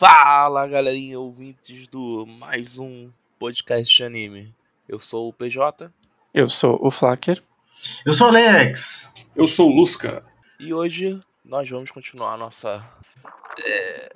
Fala galerinha, ouvintes do mais um podcast de anime. Eu sou o PJ. Eu sou o Flacker. Eu sou o Alex. Eu sou o Lusca. E hoje nós vamos continuar a nossa é,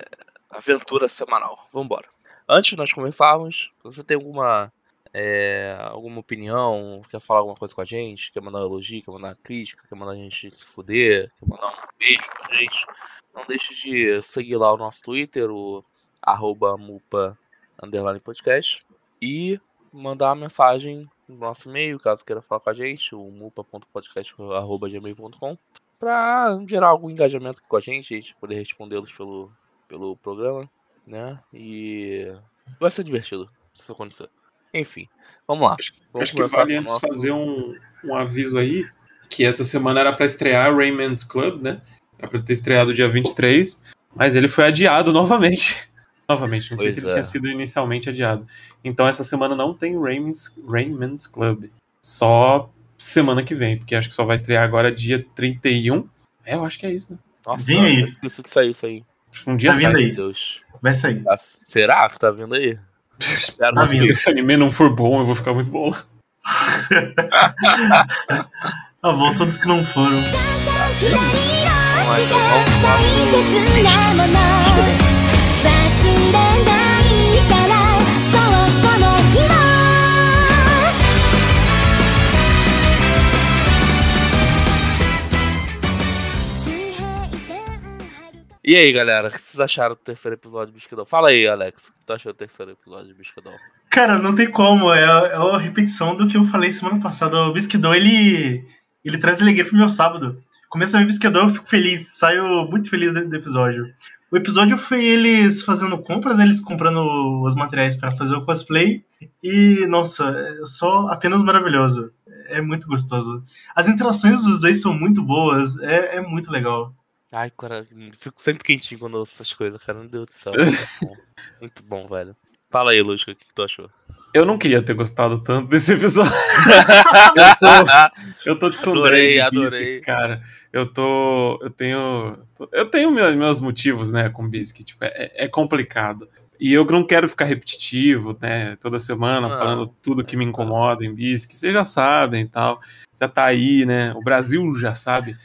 aventura semanal. Vambora. Antes de nós começarmos, você tem alguma é, alguma opinião, quer falar alguma coisa com a gente, quer mandar um elogio, quer mandar uma crítica, quer mandar a gente se fuder, quer mandar um beijo pra gente, não deixe de seguir lá o nosso Twitter, o arroba mupa underline podcast, e mandar uma mensagem no nosso e-mail, caso queira falar com a gente, o mupa.podcast.gmail.com, pra gerar algum engajamento com a gente, a gente poder respondê-los pelo, pelo programa, né? E vai ser divertido, se isso acontecer. Enfim, vamos lá. Acho, Vamos acho que vale antes nosso- fazer um, um aviso aí, que essa semana era pra estrear Rayman's Club, né? Era pra ter estreado dia 23, mas ele foi adiado novamente. Novamente, não sei Pois se ele é. tinha sido inicialmente adiado. Então essa semana não tem Rayman's, Rayman's Club. Só semana que vem, porque acho que só vai estrear agora dia 31. É, eu acho que é isso, né? Nossa, Vem aí. é difícil de sair isso aí. Um dia Tá vindo sai. aí. Meu Deus. Vai sair. Ah, será que tá vindo aí? Espero vindo. Se esse anime não for bom, eu vou ficar muito bom. A volta todos que não foram. Vamos E aí, galera, o que vocês acharam do terceiro episódio de Bisquidão? Fala aí, Alex. O que tu achou do terceiro episódio de Bisquidão? Cara, não tem como. É, é a repetição do que eu falei semana passada. O Bisquidô, ele, ele traz alegria pro meu sábado. Começa a ver eu fico feliz. Saio muito feliz do, do episódio. O episódio foi eles fazendo compras, eles comprando os materiais pra fazer o cosplay. E, nossa, é só apenas maravilhoso. É muito gostoso. As interações dos dois são muito boas. É, é muito legal. Ai, cara, fico sempre quentinho quando eu ouço essas coisas, cara. Meu Deus do céu. Muito bom, velho. Fala aí, Lusca, o que, tu achou? Eu não queria ter gostado tanto desse episódio. Eu tô Adorei, sombreiro de adorei. Biscuit, cara. Eu tô. Eu tenho. Eu tenho meus, meus motivos, né, com Biscuit. Tipo, é, é complicado. E eu não quero ficar repetitivo, né? Toda semana Não, falando tudo que me incomoda em Biscuit. Vocês já sabem e tal. Já tá aí, né? O Brasil já sabe.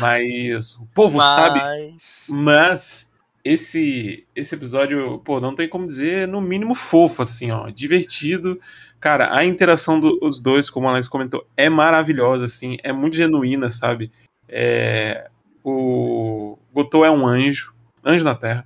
Mas o povo sabe Mas... mas esse esse episódio, pô, não tem como dizer, no mínimo fofo, assim, ó. Divertido. Cara, a interação do- dos dois, como o Alex comentou, é maravilhosa, assim. É muito genuína, sabe? É, o Gotô é um anjo. Anjo na Terra.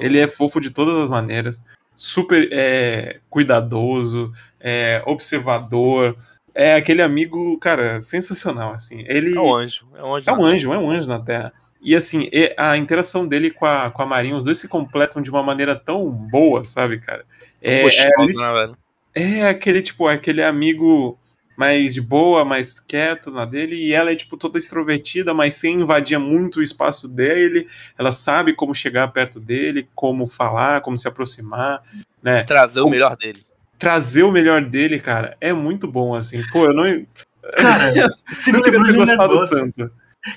Ele é fofo de todas as maneiras. Super é, cuidadoso, é, observador. É aquele amigo, cara, sensacional, assim. Ele... É um anjo. É um anjo. É um anjo, é um anjo na Terra. E assim, a interação dele com a, com a Marinha, os dois se completam de uma maneira tão boa, sabe, cara? É, é, né, velho? é aquele, tipo, aquele amigo mais de boa, mais quieto na dele, e ela é, tipo, toda extrovertida, mas sem invadir muito o espaço dele. Ela sabe como chegar perto dele, como falar, como se aproximar, né? Trazer o- melhor dele. Trazer o melhor dele, cara, é muito bom, assim. Pô, eu não, Cara, me não queria lembrou ter de gostado negócio. tanto.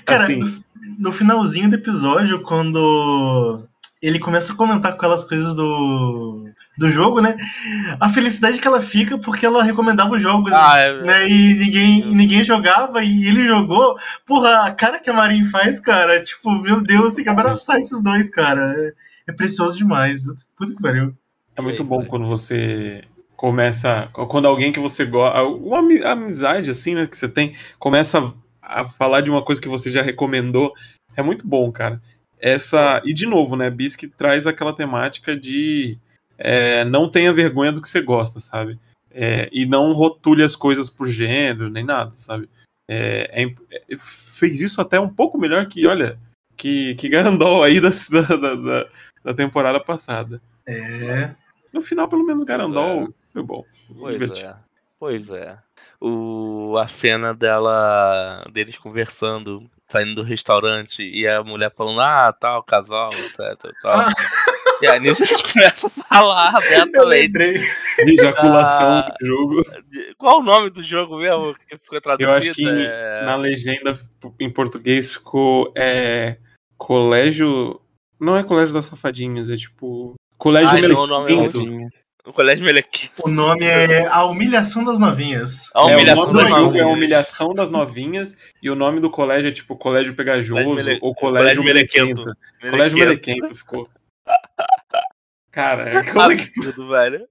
Cara, assim, no, no finalzinho do episódio, quando ele começa a comentar com aquelas coisas do, do jogo, né? A felicidade que ela fica porque ela recomendava os jogos, Ah, é- né? E ninguém, e ninguém jogava e ele jogou. Porra, a cara que a Marin faz, cara, tipo, meu Deus, tem que abraçar esses dois, cara. É, é precioso demais. Puta que pariu. É muito bom quando você começa. Quando alguém que você gosta. Uma ami- amizade, assim, né? Que você tem, começa a falar de uma coisa que você já recomendou. É muito bom, cara. Essa. E de novo, né? Bisque traz aquela temática de. é, não tenha vergonha do que você gosta, sabe? É, e não rotule as coisas por gênero, nem nada, sabe? É, é é, fez isso até um pouco melhor que, olha, que, que Garandol aí da, da, da, da temporada passada. É. No final, pelo menos, Garandol. Foi bom. Pois divertido. é. Pois é. O, a cena dela, deles conversando, saindo do restaurante e a mulher falando, ah, tal, casal, etc. Tal. Ah. E aí eles começam a falar Eu abertamente. De ejaculação Ah, do jogo. Qual o nome do jogo mesmo que ficou traduzido? Eu acho que É- na legenda em português ficou é, colégio. Não é colégio das safadinhas, é tipo. Colégio Ah, Melequento. O Colégio Melequim. O nome é A Humilhação das Novinhas. A É, o humilhação nome do das jogo é a novinhas. humilhação das novinhas e o nome do colégio é tipo Colégio Pegajoso Colégio Mele- ou Colégio, Colégio Melequento. Melequento. Colégio Melequento ficou. Cara, como é que Absurdo, velho.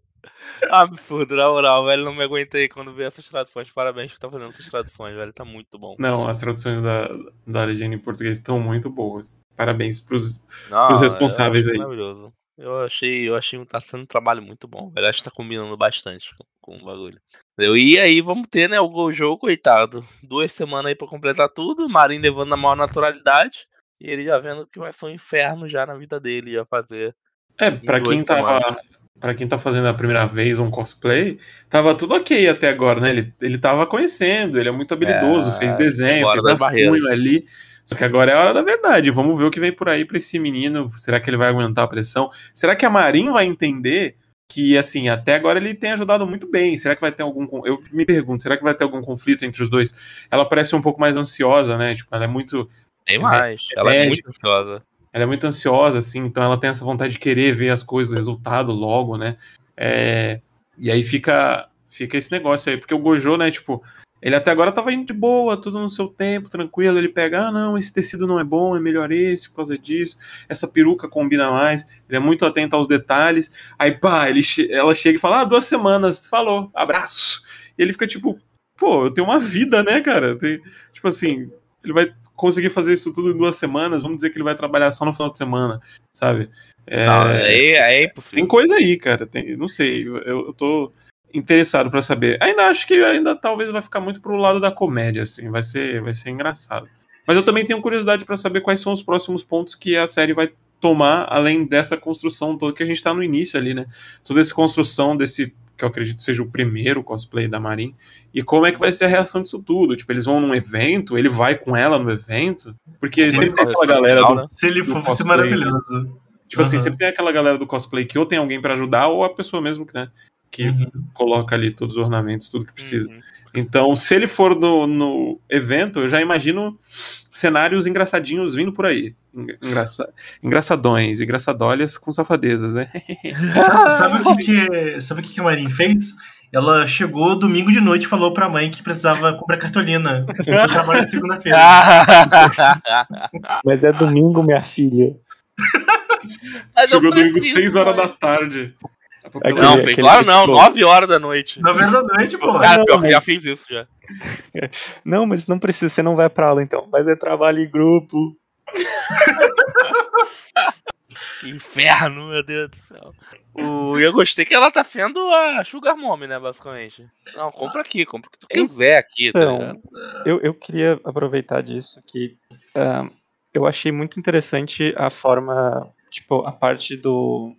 Absurdo, na moral, velho. Não me aguentei quando vi essas traduções. Parabéns por estar fazendo essas traduções, velho. Tá muito bom. Não, as traduções da, da legenda em português estão muito boas. Parabéns pros. Não, os responsáveis eu achei aí. Maravilhoso. Eu achei, eu achei que tá sendo um trabalho muito bom, velho. Acho que tá combinando bastante com, com o bagulho. Entendeu? E aí vamos ter, né, o Gojo, coitado. Duas semanas aí pra completar tudo. Marin levando na maior naturalidade. E ele já vendo que vai ser um inferno já na vida dele. Já fazer. É, pra quem tava. Pra quem tá fazendo a primeira vez um cosplay, tava tudo ok até agora, né? Ele, ele tava conhecendo, ele é muito habilidoso, É, fez desenho, fez rascunho barreiras. ali. Só que agora é a hora da verdade. Vamos ver o que vem por aí pra esse menino. Será que ele vai aguentar a pressão? Será que a Marin vai entender que, assim, até agora ele tem ajudado muito bem? Será que vai ter algum. Eu me pergunto, será que vai ter algum conflito entre os dois? Ela parece um pouco mais ansiosa, né? Tipo, ela é muito. Bem mais. Ela é médico. muito ansiosa. Ela é muito ansiosa, assim, então ela tem essa vontade de querer ver as coisas, o resultado logo, né? É, E aí fica, fica esse negócio aí, porque o Gojo, né, tipo, ele até agora tava indo de boa, tudo no seu tempo, tranquilo. Ele pega, ah, não, esse tecido não é bom, é melhor esse por causa disso. Essa peruca combina mais. Ele é muito atento aos detalhes. Aí, pá, ele ela chega e fala, ah, duas semanas, falou, abraço. E ele fica tipo, pô, eu tenho uma vida, né, cara? Tem- tipo assim, ele vai conseguir fazer isso tudo em duas semanas. Vamos dizer que ele vai trabalhar só no final de semana, sabe? É, Não, é, é tem impossível. coisa aí, cara. Tem, não sei, eu, eu tô interessado pra saber. Ainda acho que ainda talvez vai ficar muito pro lado da comédia, assim. Vai ser, vai ser engraçado. Mas eu também tenho curiosidade pra saber quais são os próximos pontos que a série vai tomar, além dessa construção toda que a gente tá no início ali, né? Toda essa construção desse que eu acredito seja o primeiro cosplay da Marin, e como é que vai ser a reação disso tudo? Tipo, eles vão num evento, ele vai com ela no evento, porque sempre tem aquela galera do, Se ele for, vai ser cosplay, maravilhoso. Tipo assim, Aham. sempre tem aquela galera do cosplay que ou tem alguém pra ajudar, ou a pessoa mesmo que, né, que Uhum. coloca ali todos os ornamentos, tudo que precisa. Uhum. Então, se ele for no, no evento, eu já imagino cenários engraçadinhos vindo por aí. Engra- Engraça, engraçadões, engraçadolhas com safadezas, né? Sabe, sabe o que, que, sabe o que, que a Marin fez? Ela chegou domingo de noite e falou pra mãe que precisava comprar cartolina. Eu trabalho segunda-feira. Mas é domingo, minha filha. Mas Chegou domingo preciso, 6 horas da tarde. A Não, papelaria- Aquele- fez aquele claro não, tipo- 9 horas da noite. Na verdade, pô. Cara, não, pior que mas- já fiz isso já. Não, mas não precisa, você não vai pra aula então. Mas é trabalho em grupo. Que inferno, meu Deus do céu. O, eu gostei que ela tá vendo a Sugar Mommy, né, basicamente. Não, compra aqui, compra o que tu quiser aqui. tá Então, ligado? eu, eu queria aproveitar disso que ah, eu achei muito interessante a forma, tipo, a parte do,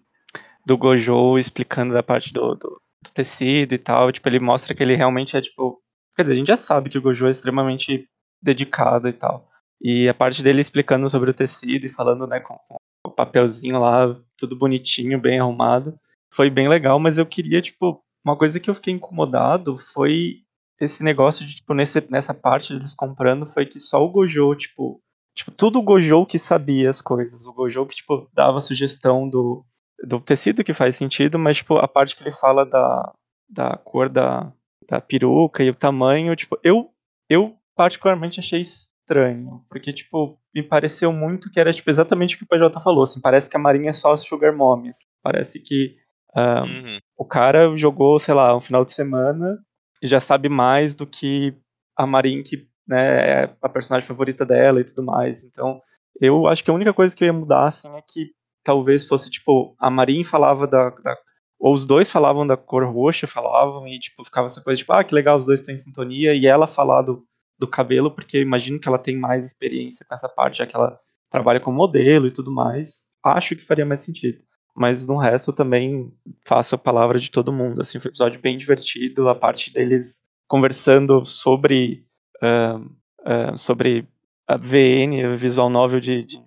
do Gojo explicando da parte do, do, do tecido e tal. Tipo, ele mostra que ele realmente é, tipo. Quer dizer, a gente já sabe que o Gojo é extremamente dedicado e tal. E a parte dele explicando sobre o tecido e falando, né, com, com o papelzinho lá, tudo bonitinho, bem arrumado. Foi bem legal, mas eu queria, tipo, uma coisa que eu fiquei incomodado foi esse negócio de, tipo, nesse, nessa parte deles comprando, foi que só o Gojo, tipo, tipo, tudo o Gojo que sabia as coisas. O Gojo que, tipo, dava sugestão do, do tecido que faz sentido, mas, tipo, a parte que ele fala da, da cor da, da peruca e o tamanho, tipo, eu, eu particularmente achei estranho, porque, tipo, me pareceu muito que era, tipo, exatamente o que o PJ falou, assim, parece que a Marinha é só Sugar Mommy, assim, parece que ah, Uhum. o cara jogou, sei lá, um final de semana e já sabe mais do que a Marin, que né, é a personagem favorita dela e tudo mais. Então, eu acho que a única coisa que eu ia mudar, assim, é que talvez fosse, tipo, a Marin falava da, da- ou os dois falavam da cor roxa, falavam, e, tipo, ficava essa coisa, tipo, ah, que legal, os dois estão em sintonia, e ela falar do, do cabelo, porque imagino que ela tem mais experiência com essa parte, já que ela trabalha como modelo e tudo mais. Acho que faria mais sentido. Mas no resto eu também faço a palavra de todo mundo. Assim, foi um episódio bem divertido. A parte deles conversando sobre ah, ah, sobre a VN, a visual novel de, de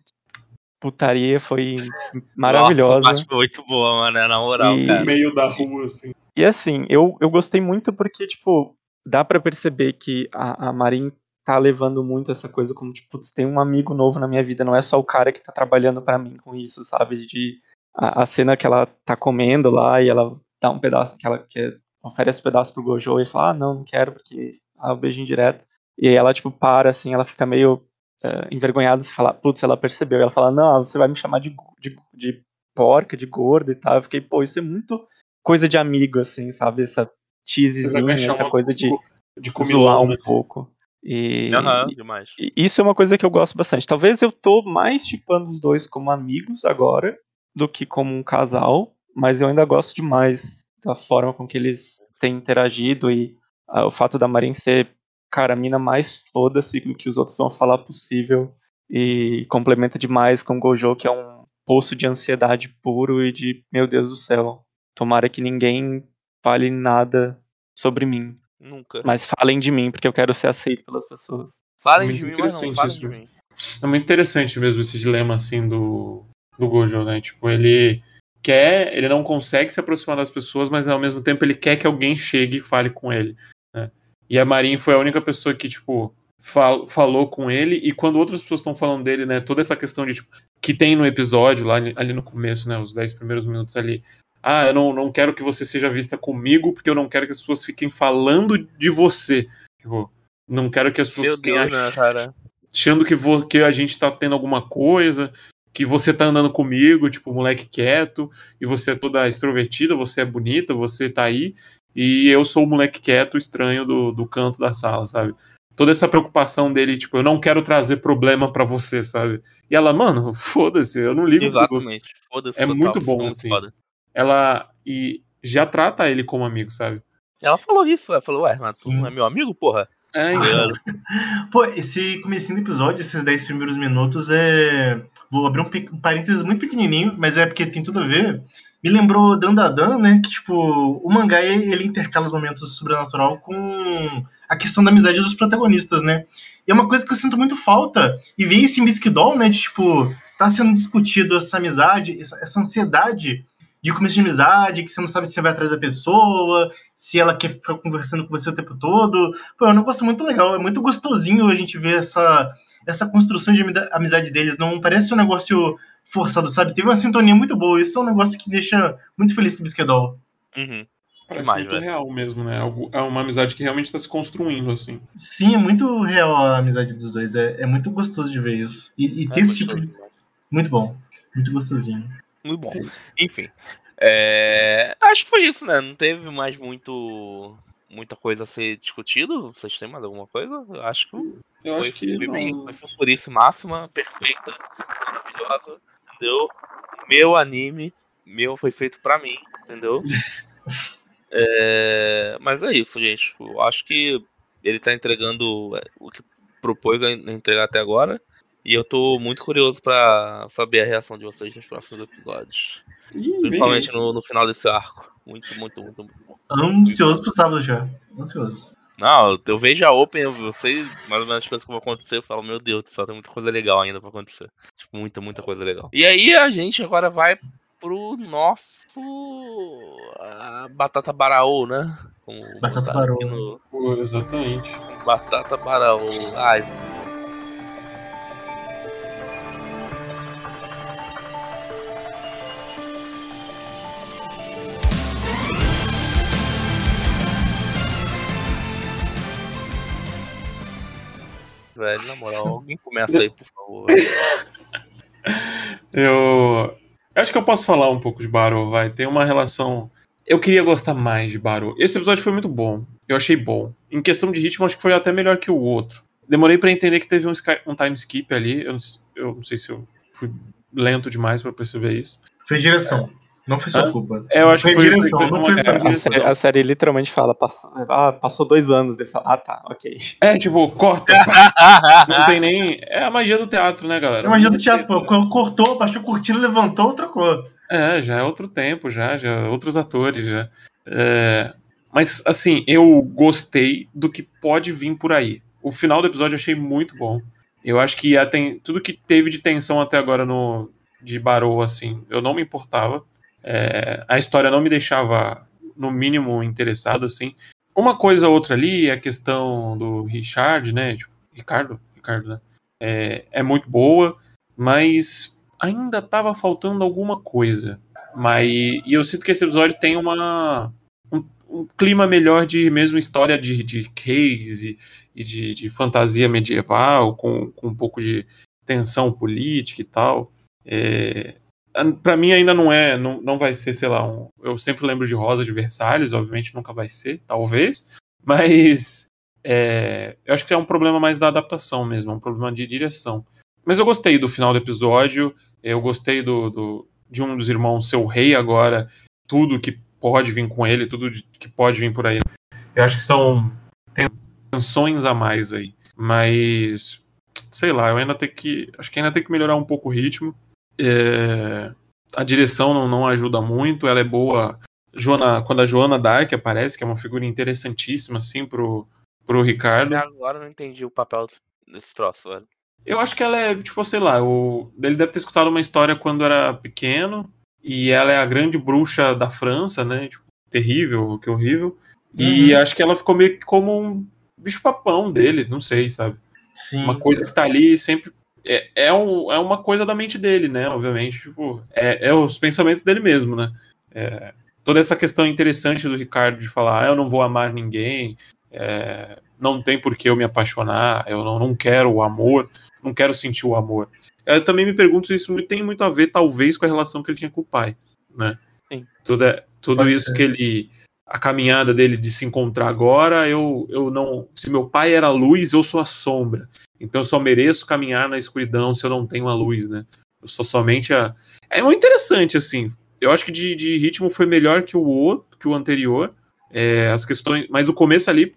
putaria, foi maravilhosa. Nossa, foi muito boa, mano, na moral, E- No cara. meio da rua, assim. E assim, eu, eu gostei muito porque, tipo, dá pra perceber que a, a Marin tá levando muito essa coisa como, tipo, putz, tem um amigo novo na minha vida, não é só o cara que tá trabalhando pra mim com isso, sabe? De a, a cena que ela tá comendo lá e ela dá um pedaço, que ela que oferece um pedaço pro Gojo e fala, ah, não, não quero, porque ah, o beijinho direto. E aí ela, tipo, para, assim, ela fica meio eh, envergonhada, se fala, putz, ela percebeu. E ela fala, não, você vai me chamar de, de, de porca, de gorda e tal. Eu fiquei, pô, isso é muito coisa de amigo, assim, sabe? Essa cheesezinha, essa coisa de de zoar um né? pouco. E, demais. e isso é uma coisa que eu gosto bastante. Talvez eu tô mais chipando os dois como amigos agora do que como um casal, mas eu ainda gosto demais da forma com que eles têm interagido e ah, o fato da Marin ser, cara, a mina mais foda-se do que os outros vão falar possível e complementa demais com o Gojo, que é um poço de ansiedade puro e de, meu Deus do céu, tomara que ninguém fale nada sobre mim, Nunca. mas falem de mim, porque eu quero ser aceito pelas pessoas. Falem Muito de mim, mas não falem isso. de mim. É muito interessante mesmo esse dilema assim do, do Gojo, né? Tipo, ele quer, ele não consegue se aproximar das pessoas, mas ao mesmo tempo ele quer que alguém chegue e fale com ele. Né? E a Marin foi a única pessoa que, tipo, fal- falou com ele, e quando outras pessoas estão falando dele, né? Toda essa questão de, tipo, que tem no episódio, lá ali no começo, né? Os 10 primeiros minutos ali. Ah, eu não, não quero que você seja vista comigo, porque eu não quero que as pessoas fiquem falando de você. Tipo, não quero que as pessoas fiquem Deus, né, achando que, vo- que a gente tá tendo alguma coisa, que você tá andando comigo, tipo, moleque quieto, e você é toda extrovertida, você é bonita, você tá aí, e eu sou o moleque quieto, estranho do, do canto da sala, sabe? Toda essa preocupação dele, tipo, eu não quero trazer problema pra você, sabe? E ela, mano, foda-se, eu não ligo. Exatamente. Foda-se. É total, muito bom, são assim. foda. Ela e já trata ele como amigo, sabe? Ela falou isso, ela falou, ué, mas tu não é meu amigo, porra? É, Tá Pô, esse comecinho do episódio, esses 10 primeiros minutos, é. Vou abrir um, pe- um parênteses muito pequenininho, mas é porque tem tudo a ver. Me lembrou Dandadan, né? Que, tipo, o mangá ele intercala os momentos do sobrenatural com a questão da amizade dos protagonistas, né? E é uma coisa que eu sinto muito falta. E ver isso em Bisque Doll, né? De, tipo, tá sendo discutido essa amizade, essa, essa ansiedade de começo de amizade, que você não sabe se você vai atrás da pessoa, se ela quer ficar conversando com você o tempo todo. Pô, é um negócio muito legal, é muito gostosinho a gente ver essa, essa construção de amizade deles. Não parece um negócio forçado, sabe? Teve uma sintonia muito boa. Isso é um negócio que deixa muito feliz com o Bisquedol. Uhum. Parece Demais, muito velho. real mesmo, né? Algo- É uma amizade que realmente tá se construindo, assim. Sim, é muito real a amizade dos dois. É, é muito gostoso de ver isso. E, e ter É esse tipo de. Muito bom. Muito gostosinho. Muito bom. Enfim. é, Acho que foi isso, né? Não teve mais muito. Muita coisa a ser discutido. Vocês têm mais alguma coisa? Eu acho que Eu foi, acho que foi não- Foi máxima, perfeita, maravilhosa. Entendeu? Meu anime, meu foi feito pra mim, entendeu? É, Mas é isso, gente. Eu acho que ele tá entregando é, o que propôs a entregar até agora. E eu tô muito curioso pra saber a reação de vocês nos próximos episódios. Ih, Principalmente no, no final desse arco. Muito, muito, muito, muito. Ansioso pro sábado já. Ansioso. Não, eu vejo a Open, eu sei mais ou menos as coisas que vão acontecer, eu falo, meu Deus do céu, tem muita coisa legal ainda pra acontecer. Tipo, muita, muita coisa legal. E aí a gente agora vai pro nosso. a Batata Baraô, né? Como Batata Baraô. aqui no- exatamente. Batata Baraô. Ai. Velho, na moral, alguém começa aí, por favor. Eu... eu acho que eu posso falar um pouco de Barô, vai. Tem uma relação. Eu queria gostar mais de Barô. Esse episódio foi muito bom. Eu achei bom. Em questão de ritmo, acho que foi até melhor que o outro. Demorei pra entender que teve um, sky- um time skip ali. Eu não, eu não sei se eu fui lento demais pra perceber isso. Foi direção. Não foi sua Hã? culpa. É, eu acho que foi foi- direção, foi- não foi- foi sua é, A série, a série literalmente fala, passou, ah, passou dois anos. Ele fala, ah tá, ok. É, tipo, corta. não tem nem. É a magia do teatro, né, galera? É magia do teatro, pô. Cortou, baixou a cortina, levantou, trocou. É, já é outro tempo, já, já outros atores, já. É, mas, assim, eu gostei do que pode vir por aí. O final do episódio eu achei muito bom. Eu acho que a ten- tudo que teve de tensão até agora no de Barou, assim, eu não me importava. É, a história não me deixava, no mínimo, interessado, assim. Uma coisa ou outra ali é a questão do Richard, né? Tipo, Ricardo? Ricardo, né? É, é muito boa, mas ainda tava faltando alguma coisa. Mas, e eu sinto que esse episódio tem uma, um, um clima melhor de mesmo história de, de case e de, de fantasia medieval, com, com um pouco de tensão política e tal. É, para mim ainda não é, não, não vai ser, sei lá, um, eu sempre lembro de Rosa de Versalhes, obviamente nunca vai ser, talvez, mas é, eu acho que é um problema mais da adaptação mesmo, é um problema de direção. Mas eu gostei do final do episódio, eu gostei do, do de um dos irmãos ser o rei agora, tudo que pode vir com ele, tudo que pode vir por aí. Eu acho que são tensões a mais aí, mas sei lá, eu ainda tenho que, acho que ainda tem que melhorar um pouco o ritmo. É, a direção não, não ajuda muito, ela é boa. Joana, quando a Joana Dark aparece, que é uma figura interessantíssima, assim, pro, pro Ricardo. Agora eu não entendi o papel desse troço, velho. Eu acho que ela é, tipo, sei lá, o... ele deve ter escutado uma história quando era pequeno, e ela é a grande bruxa da França, né? Tipo, terrível, que horrível. E Uhum. acho que ela ficou meio que como um bicho-papão dele, não sei, sabe? Sim. Uma coisa que tá ali sempre. É, é, um, é uma coisa da mente dele, né? Obviamente. Tipo, é, é os pensamentos dele mesmo, né? É, toda essa questão interessante do Ricardo de falar, ah, eu não vou amar ninguém, é, não tem por que eu me apaixonar, eu não, não quero o amor, não quero sentir o amor. Eu também me pergunto se isso tem muito a ver, talvez, com a relação que ele tinha com o pai, né? Sim. Tudo, é, tudo Pode isso ser. que ele. A caminhada dele de se encontrar agora, eu, eu não. Se meu pai era a luz, eu sou a sombra. Então eu só mereço caminhar na escuridão se eu não tenho a luz, né? Eu sou somente a. É muito interessante, assim. Eu acho que de, de ritmo foi melhor que o outro, que o anterior. É, as questões. Mas o começo ali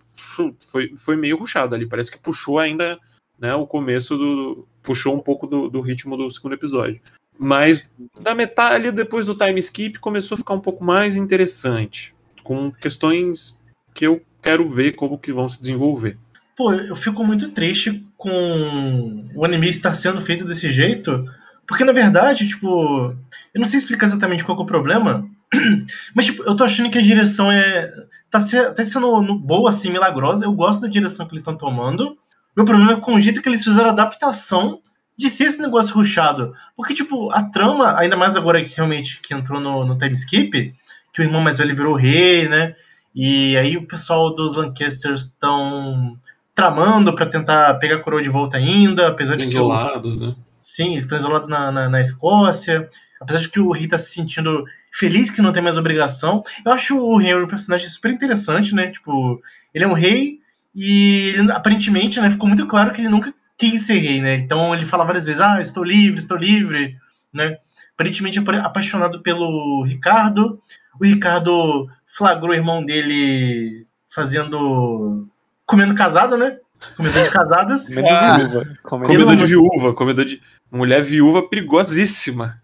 foi, foi meio ruxado ali. Parece que puxou ainda né, o começo do. Puxou um pouco do, do ritmo do segundo episódio. Mas da metade ali depois do time skip começou a ficar um pouco mais interessante. Com questões que eu quero ver como que vão se desenvolver. Pô, eu fico muito triste com o anime estar sendo feito desse jeito, porque na verdade, tipo, eu não sei explicar exatamente qual é o problema, mas tipo, eu tô achando que a direção é tá, se- tá sendo no- boa assim, milagrosa. Eu gosto da direção que eles estão tomando. Meu problema é com o jeito que eles fizeram a adaptação de ser esse negócio ruchado. Porque, tipo, a trama, ainda mais agora que realmente que entrou no, no time skip, que o irmão mais velho virou rei, né? E aí o pessoal dos Lancasters estão tramando pra tentar pegar a coroa de volta ainda, apesar de que o, Isolados, né? sim, estão isolados na, na, na Escócia, apesar de que o Rei tá se sentindo feliz que não tem mais obrigação. Eu acho o Henry um personagem super interessante, né? Tipo, ele é um rei e ele, aparentemente, né, ficou muito claro que ele nunca quis ser rei, né? Então ele fala várias vezes, ah, estou livre, estou livre, né? Aparentemente apa- apaixonado pelo Ricardo. O Ricardo flagrou o irmão dele fazendo. Comendo casada, né? Comedor de casadas. Comedor Ah. de viúva. Comedor Comedor de viúva, comedor de. Mulher viúva perigosíssima.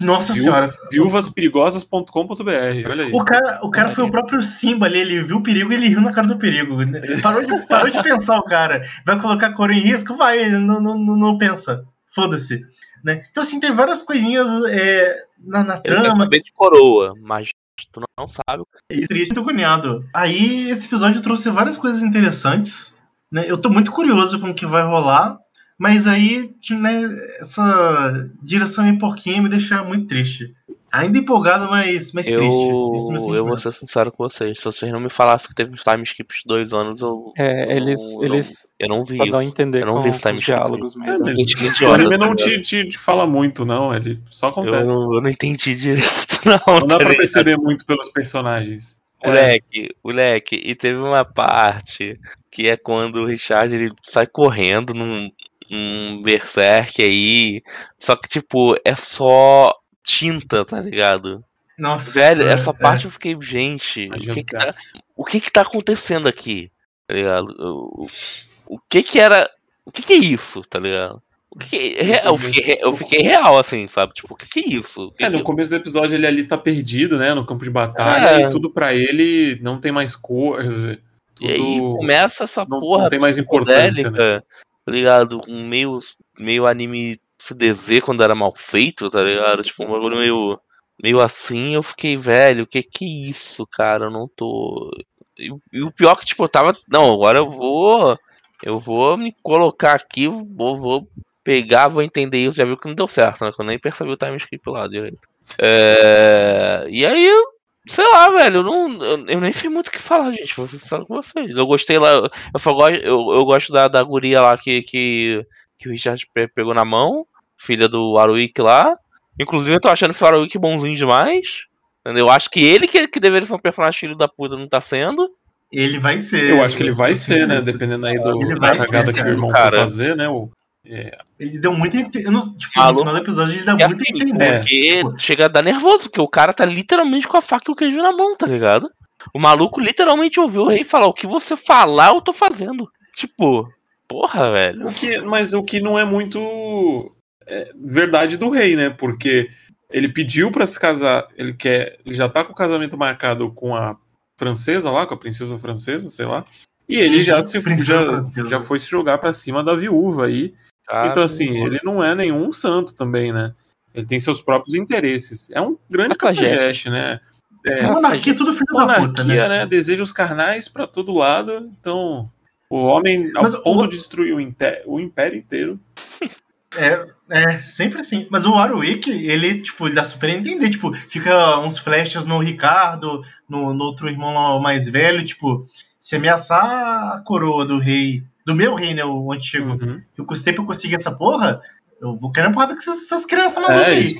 Nossa Viúva- senhora. Viúvasperigosos.com.br, olha aí. O cara, o cara foi o próprio Simba ali, ele viu o perigo e ele riu na cara do perigo. Parou de, parou de pensar o cara. Vai colocar a cor em risco? Vai, não, não, não, não pensa. Foda-se. Né? Então, assim, tem várias coisinhas é, na, na Ele quer trama. saber de coroa, mas tu não sabe. E triste, muito agoniado. Aí, esse episódio trouxe várias coisas interessantes. Né? Eu tô muito curioso com o que vai rolar. Mas aí, né, essa direção em porquinha me deixa muito triste. Ainda empolgado, mas, mas Eu, triste. É eu vou ser sincero com vocês. Se vocês não me falassem que teve time skip de dois anos, eu, É, eles, eu, eles eu não vi isso. entender Eu não vi esse time os skip. diálogos mesmo. mas- Gente, que O anime não te, te, te fala muito, não. Ele só eu, acontece. não, eu não entendi direito, não. Não dá tá pra perceber muito pelos personagens. É, Moleque, moleque, e teve uma parte que é quando o Richard ele sai correndo num, num berserk aí, só que tipo, é só tinta, tá ligado? Nossa, Velho, essa é. parte eu fiquei, gente, o que que, tá, o que que tá acontecendo aqui? Tá ligado? O, o que que era, o que que é isso, tá ligado? O que que eu, fiquei, eu fiquei real assim, sabe? Tipo, o que que é isso? Que É, que- no começo do episódio ele ali tá perdido, né? No campo de batalha, É. e tudo pra ele não tem mais cores. Tudo... E aí começa essa não- porra não tem mais importância, psicodélica, tá ligado? Um meio, meio anime CDZ quando era mal feito, tá ligado? Tipo, um bagulho meio, meio assim, eu fiquei, velho, que que é isso, cara? Eu não tô... E, o- e o pior que, tipo, eu tava... Não, agora eu vou... Eu vou me colocar aqui, vou, vou pegar, vou entender isso. Já viu que não deu certo, né? Que eu nem percebi o time skip lá direito. É, e aí, sei lá, velho, eu, não, eu, eu nem fiz muito o que falar, gente. Vou ser sincero com vocês. Eu gostei lá, eu, eu, eu, eu gosto da, da guria lá que, que, que o Richard pe- pegou na mão, filha do Warwick lá. Inclusive, eu tô achando esse Warwick bonzinho demais. Entendeu? Eu acho que ele que, que deveria ser um personagem filho da puta, não tá sendo. Ele vai ser. Eu acho que ele vai ser, né? Dependendo aí do, Ele da vai cagada ser, que o irmão Cara. for fazer, né? O, é, Ele deu muito. não- Tipo, Alô? no final do episódio ele dá E muito assim, entender. porque Tipo, chega a dar nervoso, porque o cara tá literalmente com a faca e o queijo na mão, tá ligado? O maluco literalmente ouviu o rei falar: o que você falar, eu tô fazendo. Tipo, porra, velho. O que, mas o que não é muito é, verdade do rei, né? Porque ele pediu pra se casar, ele quer, ele já tá com o casamento marcado com a francesa lá, com a princesa francesa, sei lá. E ele já se Princesa já, já foi se jogar pra cima da viúva aí. Cara, então assim, ele não é nenhum santo também, né? Ele tem seus próprios interesses. É um grande Cafajeste. né? É, a monarquia é tudo filho da puta, monarquia, né? né? Desejos carnais pra todo lado. Então, o homem, ao Mas ponto o- de destruir o império, o império inteiro. É, é, sempre assim. Mas o Warwick, ele, tipo, ele dá super a entender. Tipo, fica uns flashes no Ricardo, no, no outro irmão mais velho. Tipo, se ameaçar a coroa do rei, do meu rei, né, o antigo, Uhum. que eu custei pra eu conseguir essa porra, eu vou querer porrada com essas, essas crianças malucas É, aí. esses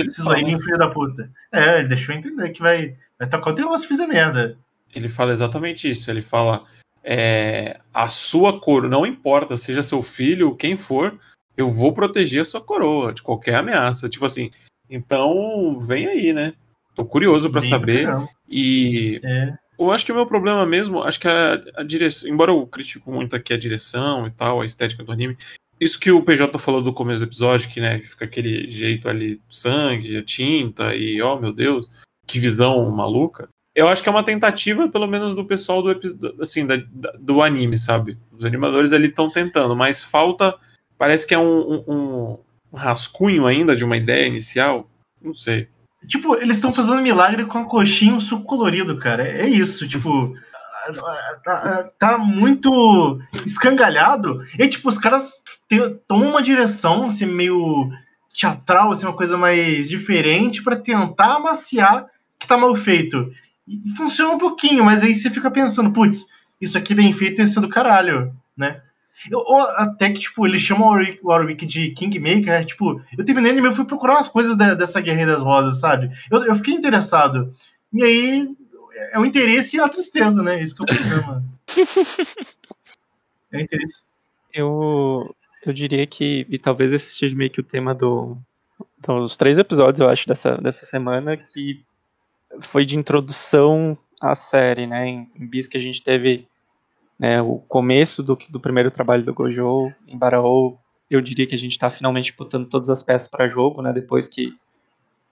filho da puta. É, ele deixou eu entender que vai, vai tocar o terror se fizer merda. Ele fala exatamente isso. Ele fala: é, a sua coroa, não importa, seja seu filho, quem for, eu vou proteger a sua coroa de qualquer ameaça. Tipo assim, então vem aí, né? Tô curioso pra saber. E É. eu acho que o meu problema mesmo, acho que a, a direção, embora eu critico muito aqui a direção e tal, a estética do anime, isso que o PJ falou do começo do episódio, que né, fica aquele jeito ali, sangue, tinta e, oh meu Deus, que visão maluca. Eu acho que é uma tentativa, pelo menos, do pessoal do, assim, da- da- do anime, sabe? Os animadores ali estão tentando, mas falta, parece que é um, um- um- um rascunho ainda de uma ideia inicial, não sei. Tipo, eles estão fazendo milagre com a coxinha e o suco colorido, cara. É isso, tipo. Tá, tá muito escangalhado. E, tipo, os caras tomam uma direção, assim, meio teatral, assim, uma coisa mais diferente pra tentar amaciar que tá mal feito. E funciona um pouquinho, mas aí você fica pensando, putz, isso aqui bem feito ia ser do caralho, né? Eu- até que, tipo, eles chamam o Warwick, de Kingmaker, né? tipo, eu terminei anime, eu fui procurar umas coisas da- dessa Guerra das Rosas, sabe? Eu, eu fiquei interessado. E aí, é o interesse e a tristeza, né? Isso que é o problema. é o interesse. Eu, eu diria que, e talvez esse seja meio que o tema do, dos três episódios, eu acho, dessa, dessa semana, que foi de introdução à série, né? Em, em Bis que a gente teve né, o começo do, do primeiro trabalho do Gojo, em Baraou, eu diria que a gente está finalmente botando todas as peças para jogo, né? Depois que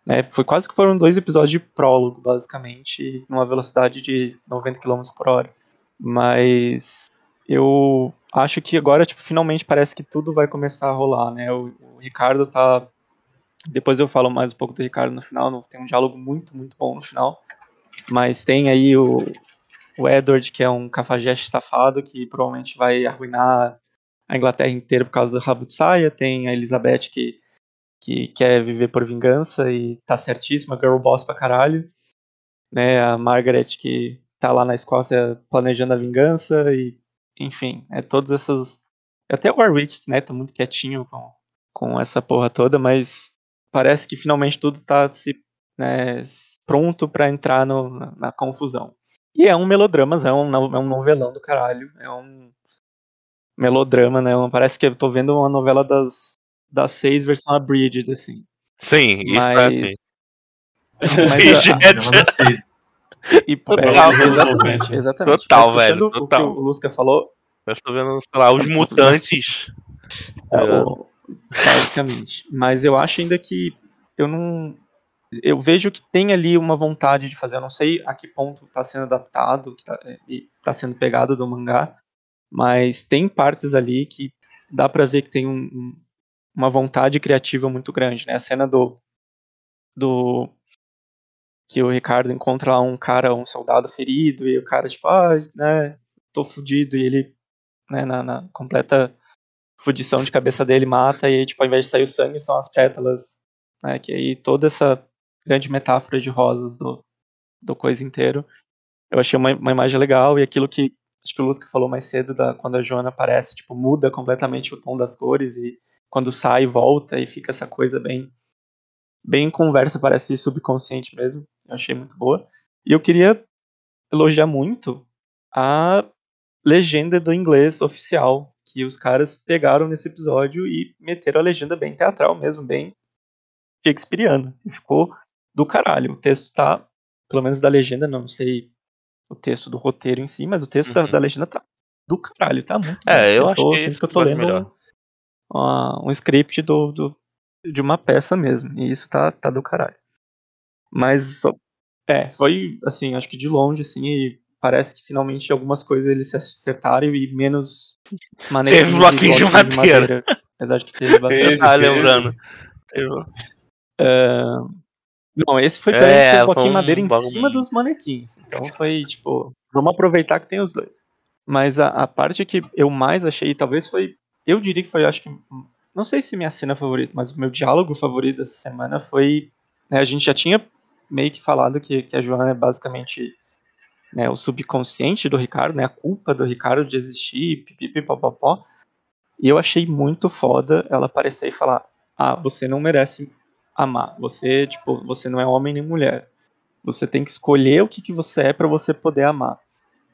né, foi quase que foram dois episódios de prólogo, basicamente, numa velocidade de 90 km por hora. Mas eu acho que agora, tipo, finalmente parece que tudo vai começar a rolar, né? O, o Ricardo tá. Depois eu falo mais um pouco do Ricardo no final, tem um diálogo muito, muito bom no final. Mas tem aí o, o Edward, que é um cafajeste safado, que provavelmente vai arruinar a Inglaterra inteira por causa do rabo de saia. Tem a Elizabeth, que, que quer viver por vingança e tá certíssima, girl boss pra caralho. Né? A Margaret, que tá lá na Escócia planejando a vingança e enfim, é todas essas. Até o Warwick, né, tá muito quietinho com, com essa porra toda, mas parece que finalmente tudo tá se né, pronto pra entrar no- na, na confusão. E é um melodrama, é um, é um novelão do caralho, é um melodrama, né? Parece que eu tô vendo uma novela das, das seis versão abridged, assim. Sim, isso é Mas. assim. mas Isso a- é- e, Total, é, exatamente, 90. exatamente. Total, velho, o que total. o Lusca falou, Eu tô vendo, sei lá, os mutantes. É, É. o- basicamente. Mas eu acho ainda que eu não. Eu vejo que tem ali uma vontade de fazer. Eu não sei a que ponto está sendo adaptado tá, e está sendo pegado do mangá, mas tem partes ali que dá pra ver que tem um- um- uma vontade criativa muito grande. Né? A cena do. do que o Ricardo encontra lá um cara, um soldado ferido, e o cara, tipo, ah, né, tô fudido, e ele, né, na, na completa fudição de cabeça dele mata e tipo ao invés de sair o sangue são as pétalas né que aí todo essa grande metáfora de rosas do, do coisa inteiro. Eu achei uma, uma imagem legal e aquilo que acho que o Lusca falou mais cedo da quando a Joana aparece, tipo, muda completamente o tom das cores e quando sai volta e fica essa coisa bem bem conversa, parece subconsciente mesmo. Eu achei muito boa. E eu queria elogiar muito a legenda do inglês oficial que os caras pegaram nesse episódio e meteram a legenda bem teatral mesmo, bem shakespeariana. E ficou do caralho. O texto tá, pelo menos da legenda, não sei o texto do roteiro em si, mas o texto da, Uhum. da legenda tá do caralho, tá muito É, eu bom. acho tô, que que eu tô lendo uma- um script do, do- de uma peça mesmo. E isso tá, tá do caralho. Mas, só- é, foi, assim, acho que de longe, assim, e parece que finalmente algumas coisas eles se acertaram e menos maneira Teve bloquinho de madeira. Apesar de que teve bastante. Teve, Ah, teve. lembrando. Não, esse foi É, bem um um madeira em bagulho- cima dos manequins. Então foi tipo, vamos aproveitar que tem os dois. Mas a, a parte que eu mais achei, talvez foi, eu diria que foi, acho que, não sei se minha cena favorita, mas o meu diálogo favorito dessa semana foi, né, a gente já tinha meio que falado que, que a Joana é basicamente né, o subconsciente do Ricardo, né, a culpa do Ricardo de existir, pipipipopopó. E eu achei muito foda ela aparecer e falar: "Ah, você não merece amar. Você, tipo, você não é homem nem mulher. Você tem que escolher o que, que você é pra você poder amar."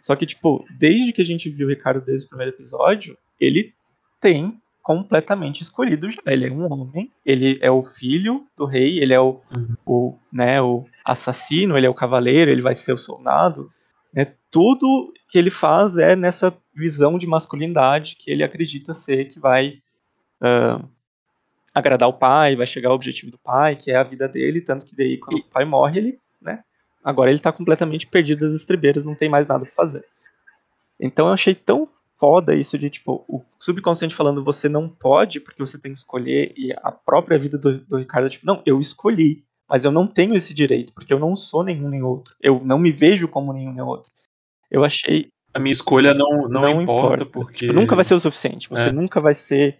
Só que, tipo, desde que a gente viu o Ricardo desde o primeiro episódio, ele tem completamente escolhido já. Ele é um homem, ele é o filho do rei, ele é o, o, né, o assassino, ele é o cavaleiro, ele vai ser o soldado. Né? Tudo que ele faz é nessa visão de masculinidade que ele acredita ser que vai ah, agradar o pai, vai chegar ao objetivo do pai, que é a vida dele, tanto que daí quando o pai morre, ele, né, agora ele tá completamente perdido das estribeiras, não tem mais nada pra fazer. Então eu achei tão foda isso de, tipo, o subconsciente falando você não pode porque você tem que escolher e a própria vida do, do Ricardo, tipo, não, eu escolhi, mas eu não tenho esse direito, porque eu não sou nenhum nem outro. Eu não me vejo como nenhum nem outro. Eu achei A minha escolha não, não, não importa, importa. porque. Tipo, nunca vai ser o suficiente. Você É. nunca vai ser.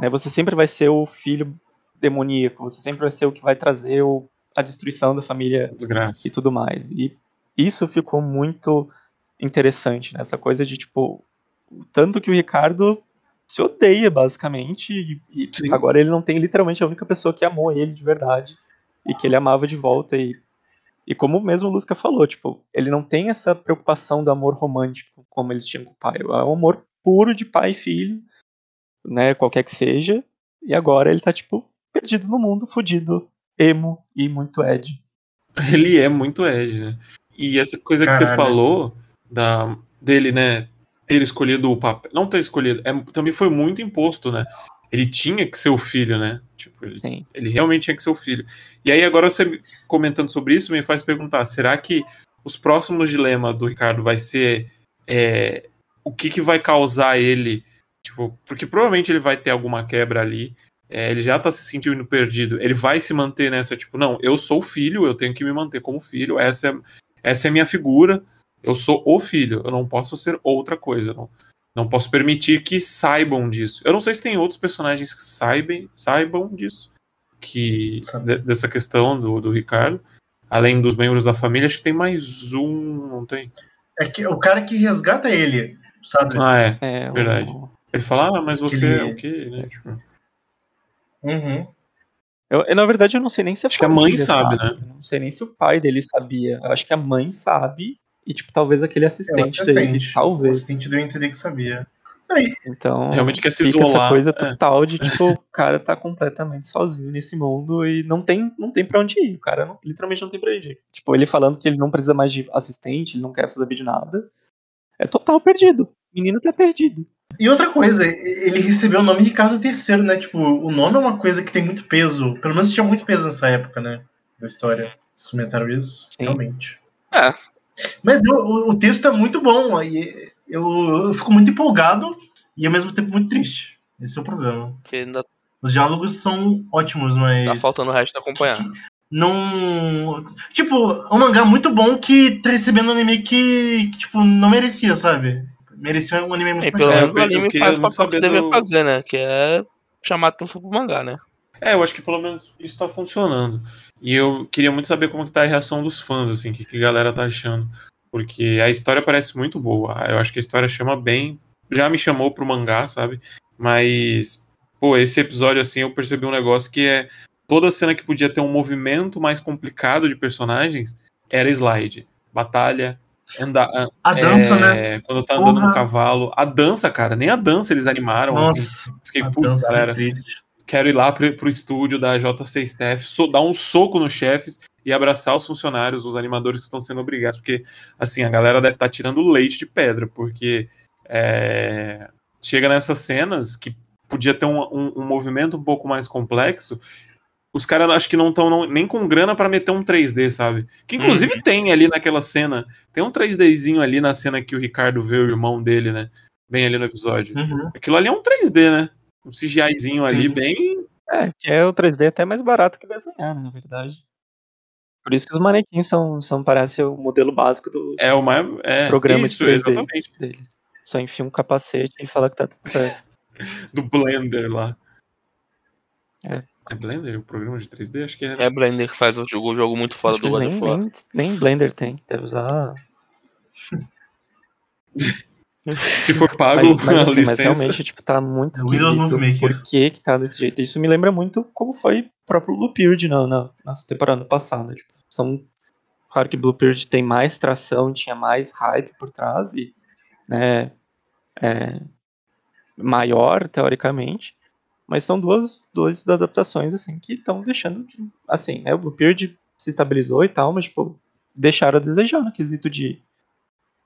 Né, você sempre vai ser o filho demoníaco. Você sempre vai ser o que vai trazer o, a destruição da família Desgraça. e tudo mais. E isso ficou muito interessante, né? Essa coisa de, tipo, tanto que o Ricardo se odeia, basicamente, e, e Sim. agora ele não tem literalmente a única pessoa que amou ele de verdade e que ele amava de volta. E, e como mesmo o Lusca falou, tipo, ele não tem essa preocupação do amor romântico como ele tinha com o pai. É um amor puro de pai e filho, né? Qualquer que seja. E agora ele tá, tipo, perdido no mundo, fudido, emo e muito Ed. Ele é muito Edge, né? E essa coisa que você Caralho. falou da, dele, né? Ter escolhido o papel. Não ter escolhido, é, também foi muito imposto, né? Ele tinha que ser o filho, né? Tipo, ele, Sim. ele realmente tinha que ser o filho. E aí, agora você comentando sobre isso, me faz perguntar: será que os próximos dilemas do Ricardo vai ser é, o que, que vai causar ele? Tipo, porque provavelmente ele vai ter alguma quebra ali. é, ele já tá se sentindo perdido. Ele vai se manter nessa, tipo, não, eu sou o filho, eu tenho que me manter como filho, essa é, essa é a minha figura, eu sou o filho, eu não posso ser outra coisa. Não, não posso permitir que saibam disso. Eu não sei se tem outros personagens que saibam, saibam disso. Que, de- dessa questão do, do Ricardo. Além dos membros da família, acho que tem mais um, não tem? É que o cara que resgata ele, sabe? Ah, é. É, Verdade. o- Ele fala, ah, mas você é o quê? Né? Tipo, Uhum. Eu, eu, na verdade, eu não sei nem se a Acho que a mãe família sabe, né? Eu não sei nem se o pai dele sabia. Eu acho que a mãe sabe. E, tipo, talvez aquele É o assistente dele. assistente. O Talvez. assistente do entender que sabia. Então. Realmente quer se fica isolar. essa coisa é. total de, tipo, o cara tá completamente sozinho nesse mundo e não tem, não tem pra onde ir. O cara não- literalmente não tem pra onde ir. Tipo, ele falando que ele não precisa mais de assistente, ele não quer saber de nada. É total perdido. O menino tá perdido. E outra coisa, ele recebeu o nome Ricardo III, né? Tipo, o nome é uma coisa que tem muito peso. Pelo menos tinha muito peso nessa época, né? Da história. Vocês comentaram isso? Sim. Realmente. É. Mas eu- o, texto é muito bom. aí Eu, eu fico muito empolgado e ao mesmo tempo muito triste. Esse é o problema. Que ainda Os diálogos são ótimos, mas. tá faltando o resto acompanhar. Não. Tipo, é um mangá muito bom que tá recebendo um anime que, que, tipo, não merecia, sabe? Merecia um anime muito E pelo melhor. menos o eu anime faz o papel que devia do- fazer, né? Que é chamar atenção pro mangá, né? É, eu acho que pelo menos isso tá funcionando. E eu queria muito saber como que tá a reação dos fãs, assim, o que, que a galera tá achando. Porque a história parece muito boa. Eu acho que a história chama bem. Já me chamou pro mangá, sabe? Mas, pô, esse episódio, assim, eu percebi um negócio que é. Toda cena que podia ter um movimento mais complicado de personagens era slide. Batalha, andar. A dança, é, né? Quando tá andando no Porra. cavalo. A dança, cara, nem a dança eles animaram, assim. Nossa, Fiquei, a putz, é galera, quero ir lá pro, pro estúdio da JC Staff, so- dar um soco nos chefes e abraçar os funcionários, os animadores que estão sendo obrigados, porque, assim, a galera deve estar tirando leite de pedra, porque é, chega nessas cenas que podia ter um, um- um movimento um pouco mais complexo, os caras acho que não estão nem com grana pra meter um 3D, sabe? Que inclusive tem ali naquela cena, tem um 3Dzinho ali na cena que o Ricardo vê o irmão dele, né? Bem ali no episódio. Uhum. Aquilo ali é um 3D, né? Um CGIzinho ali, Sim. bem. É, que é o 3D até mais barato que desenhar, né, na verdade. Por isso que os manequins são, são parece o modelo básico do, É o mais. É, Programa de isso, 3D. exatamente. deles. Só enfia um capacete e fala que tá tudo certo. Do Blender lá. É. É Blender o programa de 3D? Acho que é. É Blender que faz o jogo, o jogo muito fora do of nem, War. nem, nem Blender tem. Deve usar. Se for pago Mas, mas, a assim, mas realmente, tipo, tá muito É esquisito. Por que que tá desse jeito? Isso me lembra muito como foi o próprio Bluebeard na, na, na temporada passada. Tipo, são... Claro que Bluebeard tem mais tração, tinha mais hype por trás e, né, é, maior, teoricamente. Mas são duas, duas adaptações, assim, que estão deixando, de- assim, né, o Bluebeard se estabilizou e tal, mas, tipo, deixaram a desejar no quesito de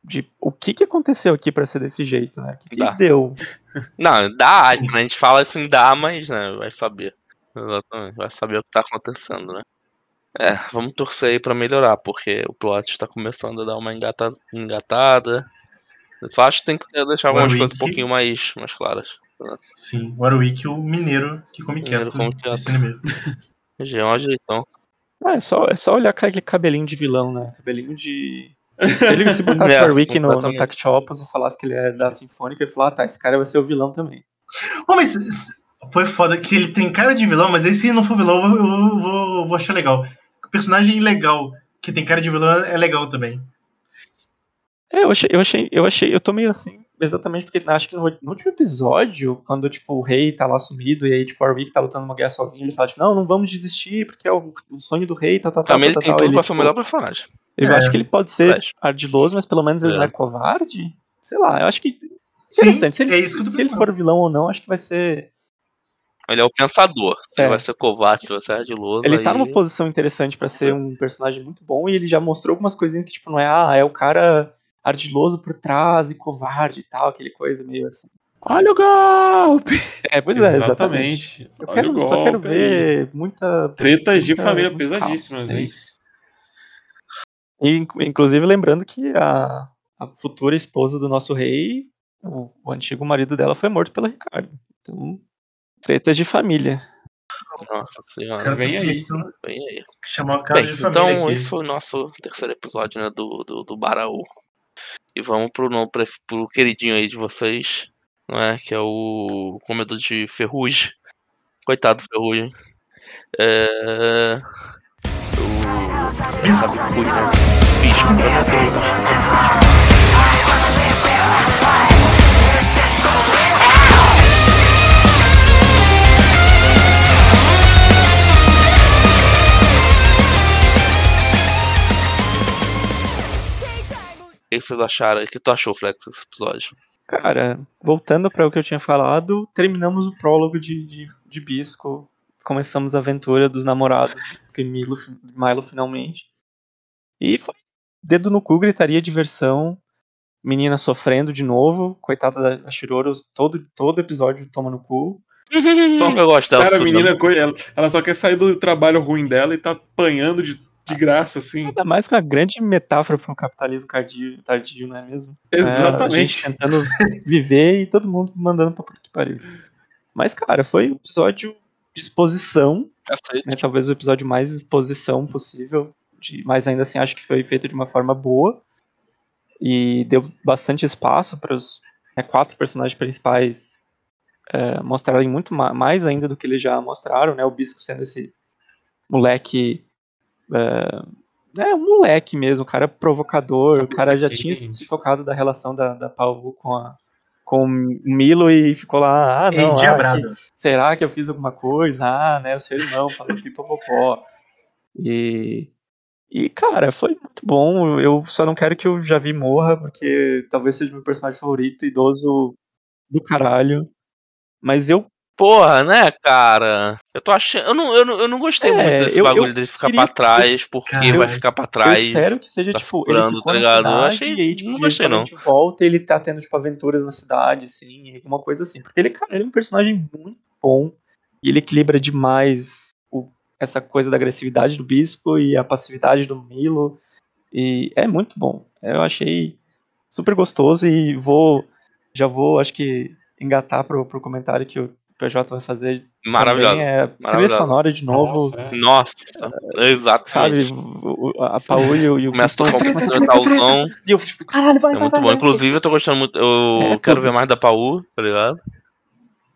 de o que, que aconteceu aqui pra ser desse jeito, né? O que, que Dá. deu? Não, dá, né? a gente fala assim, dá, mas né, vai saber. Exatamente, vai saber o que tá acontecendo, né? É, vamos torcer aí pra melhorar, porque o plot tá começando a dar uma engata- engatada. Eu só acho que tem que deixar algumas coisas um pouquinho mais, mais claras. Sim, o Warwick, o mineiro que come Mineiro quieto. come quieto. Jean, um jeitão. Ah, é só, é só olhar aquele cabelinho de vilão, né? Cabelinho de. Se ele se botasse É, o Warwick no, no completamente. Tact Opus e falasse que ele é da Sinfônica, ele falou, ah tá, esse cara vai ser o vilão também. Oh, mas foi foda que ele tem cara de vilão, mas aí se ele não for vilão, eu vou, eu vou- vou achar legal. O personagem legal que tem cara de vilão é legal também. É, eu achei, eu achei, eu achei, eu tô meio assim, exatamente porque acho que no, no último episódio, quando, tipo, o rei tá lá sumido, e aí, tipo, o Warwick tá lutando uma guerra sozinho, ele fala, tipo, não, não vamos desistir, porque é o, o sonho do rei, tal, tal, tal, Também ele tal, tem tal. tudo Ele, pra ser o tipo, melhor personagem. Eu É. acho que ele pode ser ardiloso, mas pelo menos ele É. não é covarde. Sei lá, eu acho que. Sim, Interessante. se ele, é se ele for vilão ou não, acho que vai ser. Ele é o pensador. Se É. ele vai ser covarde, se vai ser ardiloso. Ele aí... tá numa posição interessante pra ser um personagem muito bom e ele já mostrou algumas coisinhas que, tipo, não é, ah, é o cara ardiloso por trás e covarde e tal, aquele coisa meio assim. Olha o golpe! É, pois é, exatamente. Eu Olha quero, o só quero golpe aí. ver muita. Tretas de família pesadíssimas, é hein? isso. E, inc- inclusive, lembrando que a, a futura esposa do nosso rei, o, o antigo marido dela, foi morto pela Ricardo. Então, tretas de família. Nossa senhora, Vem aí. vem aí. Chamar o cara Bem, de família então aqui. esse foi o nosso terceiro episódio né, do, do, do Baraú. E vamos pro, pre- pro queridinho aí de vocês, não é? Que é o comedor de ferrugem. Coitado do ferrugem. É. O. Sabe, cui, né? Bicho, pra que vocês acharam? O que tu achou, Flex, desse episódio? Cara, voltando para o que eu tinha falado, terminamos o prólogo de, de, de Bisco. Começamos a aventura dos namorados de Milo, Milo finalmente. E foi dedo no cu, gritaria, diversão. Menina sofrendo de novo. Coitada da, Shiroro, todo, todo episódio toma no cu. Só- eu gosto dela. Cara, a menina, ela, ela só quer sair do trabalho ruim dela e tá apanhando de, de graça, assim. Ainda mais com a grande metáfora para o capitalismo tardio, tardio, não é mesmo? É, a gente Exatamente. tentando viver e todo mundo mandando pra puta que pariu. Mas, cara, foi um episódio de exposição, Cacete. né? Talvez o episódio mais exposição possível. De, mas ainda assim acho que foi feito de uma forma boa. E deu bastante espaço para os quatro personagens principais é, mostrarem muito ma- mais ainda do que eles já mostraram, né? O Bisco sendo esse moleque é, é um moleque mesmo, o cara é provocador, o cara já tinha se tocado da relação da, da Paul com a com o Milo e ficou lá, ah, não, ah, que- será que eu fiz alguma coisa? Ah, né, o seu irmão falou pipopopó. E, e, cara, foi muito bom. Eu só não quero que o Javi morra, porque talvez seja meu personagem favorito, idoso do caralho. Mas eu Porra, né, cara? Eu tô achando. Eu não, eu não, eu não gostei É, muito desse eu- bagulho eu dele ficar queria- pra trás, porque Cara, vai eu- ficar pra Eu trás. espero que seja, tá tipo, ele ficou tá ligado? Eu cidade achei- e aí, tipo, não gostei, não. repente volta ele tá tendo, tipo, aventuras na cidade, assim, alguma coisa assim. Porque ele, cara, ele é um personagem muito bom e ele equilibra demais o- essa coisa da agressividade do Bispo e a passividade do Milo. E é muito bom. Eu achei super gostoso e vou, já vou, acho que, engatar pro, pro comentário que o PJ vai fazer. Maravilhoso. Também é trilha sonora de novo. Nossa, é. Nossa, exato. Sabe, a Paul e o, e o Começa a Bispo tocar um começam a metalzão. e eu tipo, caralho, vai, É vai, muito vai, bom. vai. Inclusive, eu tô gostando muito. Eu É, quero tudo. ver mais da Paul, tá ligado?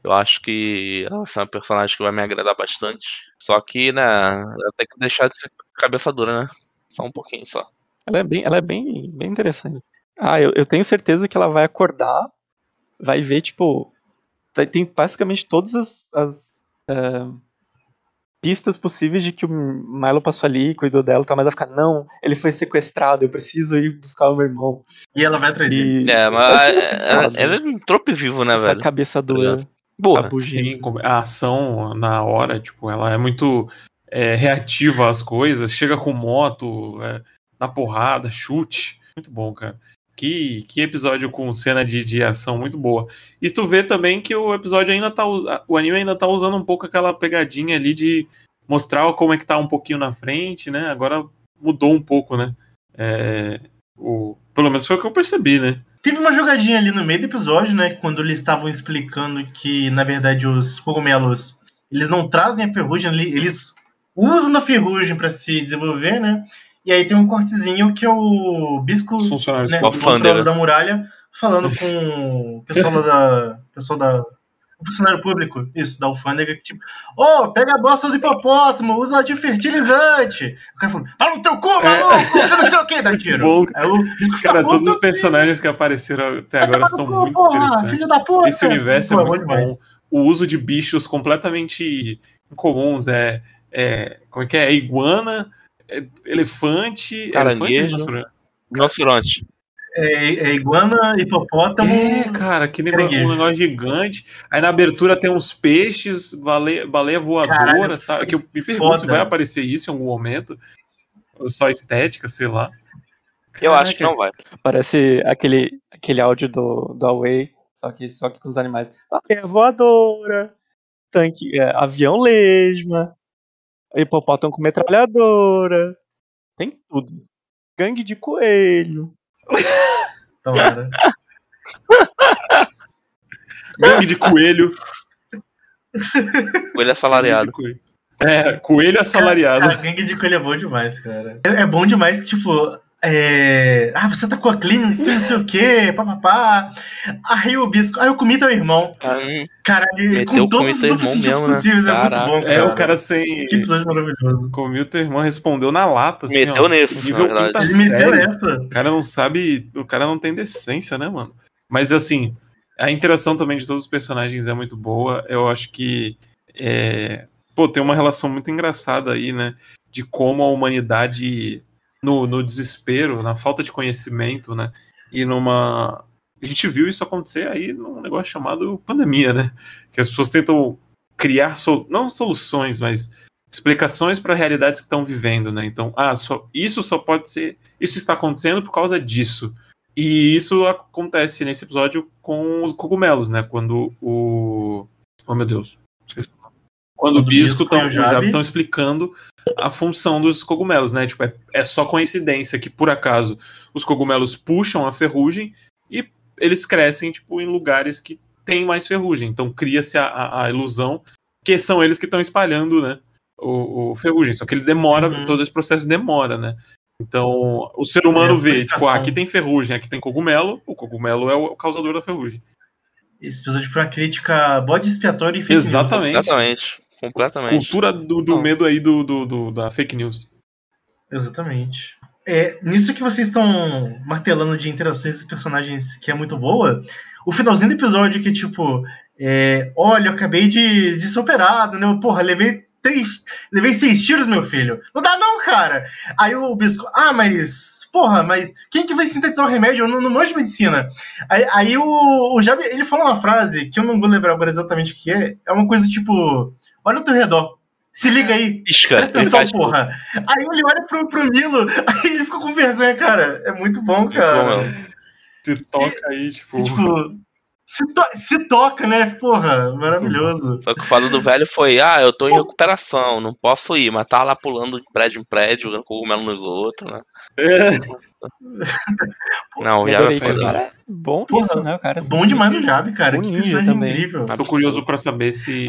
Eu acho que ela vai ser uma personagem que vai me agradar bastante. Só que, né, ela tem que deixar de ser cabeça dura, né? Só um pouquinho só. Ela é bem, ela é bem, bem interessante. Ah, eu, eu tenho certeza que ela vai acordar, vai ver, tipo, tem- tem basicamente todas as, as, é, pistas possíveis de que o Milo passou ali, cuidou dela, tá, mas vai ficar, não, ele foi sequestrado, eu preciso ir buscar o meu irmão. E ela vai atrás dele. É, mas é, ela é um trope vivo, né, essa velho? cabeça dura, Porra. rabugenta. Sim, a ação na hora, tipo, ela é muito é, reativa às coisas, chega com moto, é, na porrada, chute. Muito bom, cara. Que, que episódio com cena de, de ação muito boa. E tu vê também que o episódio ainda tá. O anime ainda tá usando um pouco aquela pegadinha ali de mostrar como é que tá um pouquinho na frente, né? Agora mudou um pouco, né? É, o, pelo menos foi o que eu percebi, né? Teve uma jogadinha ali no meio do episódio, né? Quando eles estavam explicando que, na verdade, os cogumelos eles não trazem a ferrugem, ali, eles usam a ferrugem pra se desenvolver, né? E aí tem um cortezinho que é o Bisco, né, da do da muralha, falando com o pessoal da. pessoal da. O funcionário público, isso, da alfândega, que tipo, ô, pega a bosta do hipopótamo, usa de fertilizante. O cara falou, fala no teu cu, maluco, que não sei o que, dá tiro. bom. Aí o Cara, todos os personagens que apareceram até agora são Porra, muito porra, interessantes. Da puta. Esse universo Pô, é muito bom. O uso de bichos completamente incomuns é, é como é que é? É iguana, é elefante, Caranguejo. elefante, rinoceronte. É, é iguana, hipopótamo. É, cara, que negócio, um negócio gigante. Aí na abertura tem uns peixes, baleia, baleia voadora, Caralho, sabe? Que eu me pergunto foda. se vai aparecer isso em algum momento. Ou só estética, sei lá. Eu acho que Caraca, não vai. Parece aquele, aquele áudio do, do Away, só que, só que com os animais. Baleia voadora, tanque, é, avião lesma, hipopótamo com metralhadora, tem tudo. Gangue de coelho. Tomara. Gangue de coelho. É assalariado. Coelho. É, coelho assalariado. Cara, gangue de coelho é bom demais, cara. É, é bom demais que, tipo. É... Ah, você tá com a clínica, que não sei o quê, papapá. Aí o bisco. Ah, eu comi teu irmão. Caralho, Meteu com o todos comi os duplos irmão sentidos mesmo, né? possíveis, é muito Caraca. bom, cara. É, o cara sem. Que episódio maravilhoso. Comiu teu irmão, respondeu na lata. Assim, Meteu ó, nesse, Nível quinta Ele me deu série. essa. O cara não sabe. O cara não tem decência, né, mano? Mas assim, a interação também de todos os personagens é muito boa. Eu acho que. É, pô, tem uma relação muito engraçada aí, né? De como a humanidade, no, no desespero, na falta de conhecimento, né? E numa. A gente viu isso acontecer aí num negócio chamado pandemia, né? Que as pessoas tentam criar, sol... não soluções, mas explicações para realidades que estão vivendo, né? Então, ah, só, isso só pode ser, isso está acontecendo por causa disso. E isso acontece nesse episódio com os cogumelos, né? Quando o, oh meu Deus, quando o Quando o Bisco estão explicando a função dos cogumelos, né? Tipo, é, é só coincidência que por acaso os cogumelos puxam a ferrugem e eles crescem tipo em lugares que tem mais ferrugem. Então cria-se a, a, a ilusão que são eles que estão espalhando, né? O, o ferrugem. Só que ele demora, Uhum. todo esse processo demora, né? Então, o ser humano É, vê, tipo, ah, aqui tem ferrugem, aqui tem cogumelo, o cogumelo é o causador da ferrugem. Esse episódio foi uma crítica bode expiatória e. Exatamente. Exatamente. Completamente. Cultura do, do medo aí do, do, do- da fake news. Exatamente. É, nisso que vocês estão martelando de interações dos personagens que é muito boa, o finalzinho do episódio que, tipo, é, olha, eu acabei de, de ser operado, né? Porra, levei três. Levei seis tiros, meu filho. Não dá, não, cara. Aí o bisco, ah, mas. Porra, mas quem que vai sintetizar o remédio? Eu não, não manjo de medicina. Aí, aí o, o Jabi, ele falou uma frase que eu não vou lembrar agora exatamente o que é. É uma coisa tipo: olha ao teu redor. Se liga aí. Pisca. Presta atenção, porra. Aí ele olha pro, pro Nilo, aí ele fica com vergonha, cara. É muito bom, Muito cara. bom, mesmo. Se toca aí, tipo. Tipo, se, to- se toca, né? Porra, maravilhoso. Só que o falo do velho foi, ah, eu tô em recuperação, não posso ir, mas tá lá pulando de prédio em prédio, jogando cogumelo nos outros, né? É, Não, o adorei, foi cara. O bom Porra, nisso, né? O cara Bom demais o Jabe, cara. Um Que também. incrível. Tô curioso pra saber se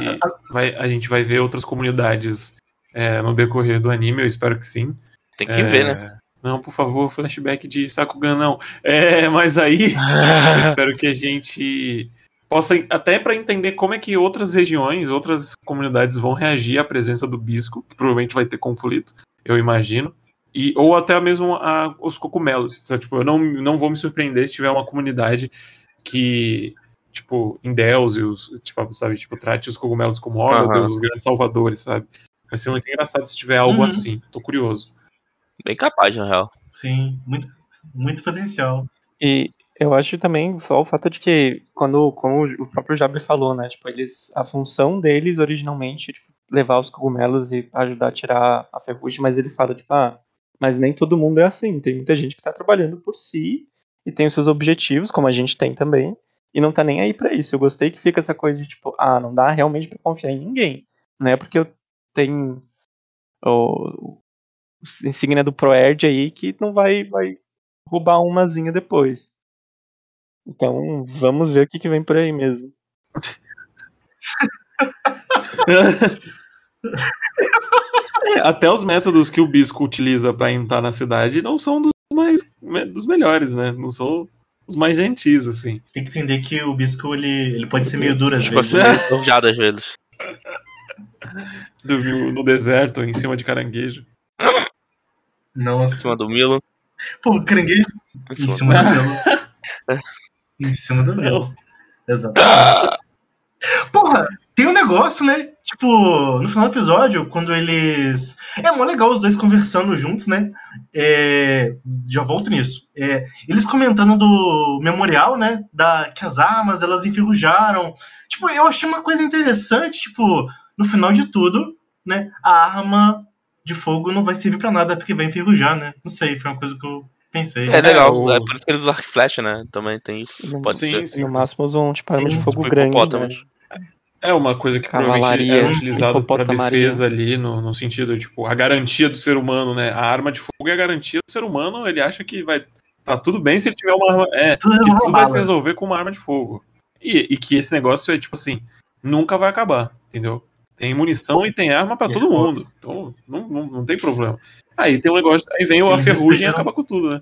vai, a gente vai ver outras comunidades é, no decorrer do anime, eu espero que sim. Tem que É, ver, né? Não, por favor, flashback de Sakugan, não. É, mas aí espero que a gente possa, até para entender como é que outras regiões, outras comunidades vão reagir à presença do Bisco, que provavelmente vai ter conflito, eu imagino. E, ou até mesmo a, os cogumelos. Tipo, eu não, não vou me surpreender se tiver uma comunidade que, tipo, endeuse os, tipo, sabe, tipo, trate os cogumelos como, ó, meu Aham. Deus, os grandes salvadores, sabe? Vai ser muito engraçado se tiver algo Uhum. assim. Tô curioso. Bem capaz, na real. Sim, muito, muito potencial. E eu acho também só o fato de que, quando, como o próprio Jabre falou, né? Tipo, eles. A função deles originalmente, tipo, levar os cogumelos e ajudar a tirar a ferrugem, mas ele fala, tipo, ah, mas nem todo mundo é assim. Tem muita gente que tá trabalhando por si e tem os seus objetivos, como a gente tem também, e não tá nem aí pra isso. Eu gostei que fica essa coisa de, tipo, ah, não dá realmente pra confiar em ninguém. Não é porque eu tenho o, o insígnia do Proerd aí que não vai, vai roubar umazinha depois. Então, vamos ver o que, que vem por aí mesmo. É, até os métodos que o Bisco utiliza pra entrar na cidade não são dos mais dos melhores, né? Não são os mais gentis, assim. Tem que entender que o Bisco ele, ele pode ser meio duro às Tipo vezes. forjado às vezes. Dormiu no deserto, em cima de caranguejo. Em Nossa. cima do Milo. Pô, caranguejo Em em cima. cima do Milo. em cima do Milo. Exatamente. Porra, tem um negócio, né? Tipo, no final do episódio, quando eles. É mó legal os dois conversando juntos, né? É, Já volto nisso. É, Eles comentando do memorial, né? Da... Que as armas elas enferrujaram. Tipo, eu achei uma coisa interessante, tipo, no final de tudo, né? A arma de fogo não vai servir pra nada porque vai enferrujar, né? Não sei, foi uma coisa que eu pensei. É legal, o- é por isso que eles usam arco e flecha, né? Também tem isso. Não- Pode Sim, ser. sim. No máximo usam tipo arma de fogo tipo grande. Né? É uma coisa que provavelmente é utilizado para hipopotamaria. defesa ali, no, no sentido, tipo, a garantia do ser humano, né? A arma de fogo é a garantia do ser humano, ele acha que vai. Tá tudo bem se ele tiver uma arma. É, Tudo que tudo vai se resolver com uma arma de fogo. E, e que esse negócio é, tipo assim, nunca vai acabar, entendeu? Tem munição e tem arma pra E todo fogo. mundo. Então, não, não, não tem problema. Aí tem um negócio. Aí vem a ferrugem e acaba com tudo, né?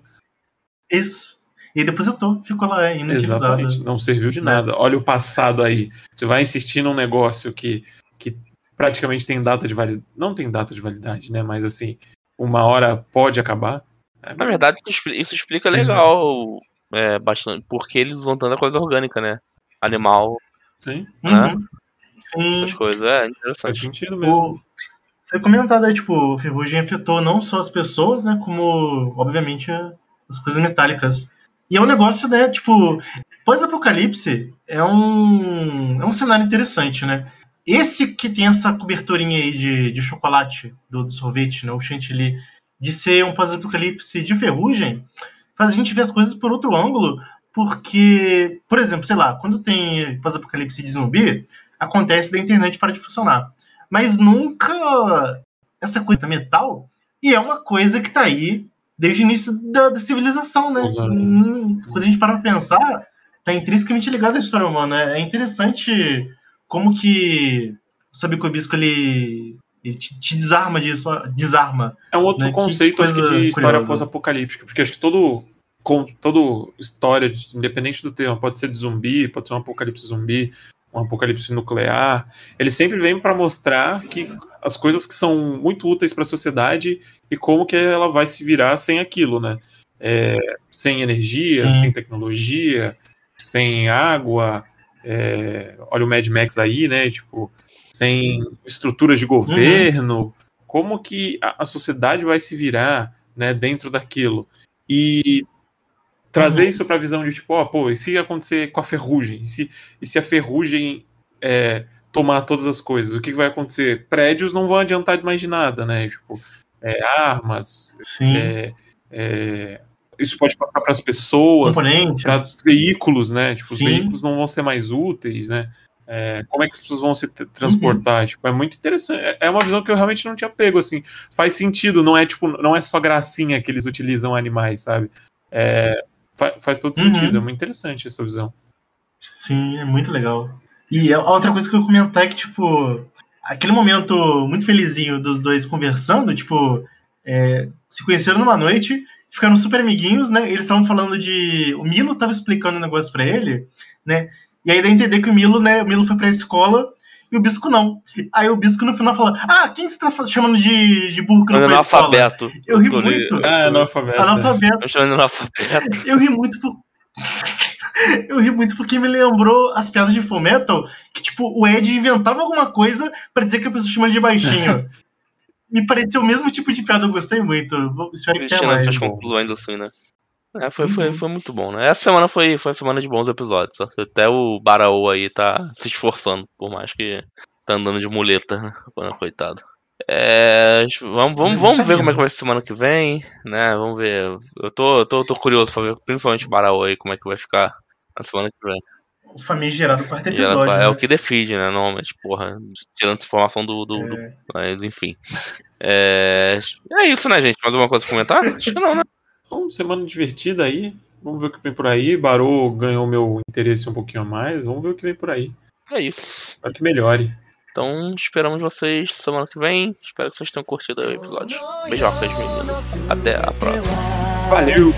Isso. E depois eu tô, ficou lá inutilizado. Exatamente. Não serviu de nada. Olha o passado aí. Você vai insistir num negócio que, que praticamente tem data de validade. Não tem data de validade, né? Mas assim, uma hora pode acabar. É, Na verdade, isso expli- isso explica legal é, bastante. Porque eles usam tanta coisa orgânica, né? Animal, sim, Uhum. Sim. essas coisas. É faz interessante. sentido mesmo. O, foi comentado aí, tipo, o ferrugem afetou não só as pessoas, né, como, obviamente, a- as coisas metálicas. E é um negócio, né, tipo, pós-apocalipse é um, é um cenário interessante, né? Esse que tem essa coberturinha aí de, de chocolate do, do sorvete, né, o chantilly, de ser um pós-apocalipse de ferrugem, faz a gente ver as coisas por outro ângulo, porque, por exemplo, sei lá, quando tem pós-apocalipse de zumbi, acontece da internet parar de funcionar mas nunca essa coisa metal e é uma coisa que tá aí desde o início da, da civilização, né? Hum, Quando a gente para pra pensar, tá intrinsecamente ligado à história humana. É interessante como que o Sabicobisco ele, ele te, te desarma disso, desarma. É um outro né, que conceito, acho que, de história pós-apocalíptica. Porque acho que todo. Com, todo história, de- independente do tema, pode ser de zumbi, pode ser um apocalipse zumbi, um apocalipse nuclear. Ele sempre vem para mostrar que as coisas que são muito úteis para a sociedade e como que ela vai se virar sem aquilo, né? É, sem energia, Sim. sem tecnologia, sem água. é, olha o Mad Max aí, né? Tipo, sem estruturas de governo. Como que a, a sociedade vai se virar, né? Dentro daquilo e trazer Uhum. isso para a visão de tipo, ó, pô, e se acontecer com a ferrugem? E se, e se a ferrugem é, tomar todas as coisas? O que, que vai acontecer? Prédios não vão adiantar mais de nada, né? Tipo, é, armas, Sim. é, é, isso pode passar para as pessoas, para veículos, né? Tipo, os Sim. veículos não vão ser mais úteis, né? É, como é que as pessoas vão se transportar? Tipo, é muito interessante. É- É uma visão que eu realmente não tinha pego, assim. Faz sentido, não é tipo, não é só gracinha que eles utilizam animais, sabe? É, fa- faz todo Uhum. sentido. É muito interessante essa visão. Sim, é muito legal. E a outra coisa que eu ia comentar é que, tipo, aquele momento muito felizinho dos dois conversando, tipo, é, se conheceram numa noite, ficaram super amiguinhos, né? Eles estavam falando de. O Milo tava explicando um negócio pra ele, né? E aí dá a entender que o Milo, né? O Milo foi pra escola e o Bisco não. Aí o Bisco no final fala: Ah, quem você tá chamando de, de burro que não? Analfabeto. Eu ri muito. Ah, analfabeto. Analfabeto. Eu chamando analfabeto. Eu ri muito por... Eu ri muito porque me lembrou as piadas de Fullmetal, que tipo, o Ed inventava alguma coisa pra dizer que a pessoa chama ele de baixinho. me pareceu o mesmo tipo de piada, eu gostei muito. Espero que tenha mais. conclusões assim, né? É, foi, Uhum. foi, foi muito bom, né? Essa semana foi, foi a semana de bons episódios. ó. Até o Baraô aí tá se esforçando, por mais que tá andando de muleta, né? Coitado. É, vamos vamos, vamos ver como é que vai ser semana que vem, né? Vamos ver. Eu tô, eu tô, tô curioso pra ver, principalmente o Baraô aí, como é que vai ficar na semana que vem. O famigerado quarto episódio. é né? o que define, né? Normalmente, porra, tirando essa informação do, do, do É. mas enfim. É, é isso, né, gente? Mais alguma coisa pra comentar? Acho que não, né? Então, semana divertida aí. Vamos ver o que vem por aí. Barô ganhou meu interesse um pouquinho a mais. Vamos ver o que vem por aí. É isso. Espero que melhore. Então, esperamos vocês semana que vem. Espero que vocês tenham curtido o episódio. Beijo, Beijocas, meninas. Até a próxima. Valeu!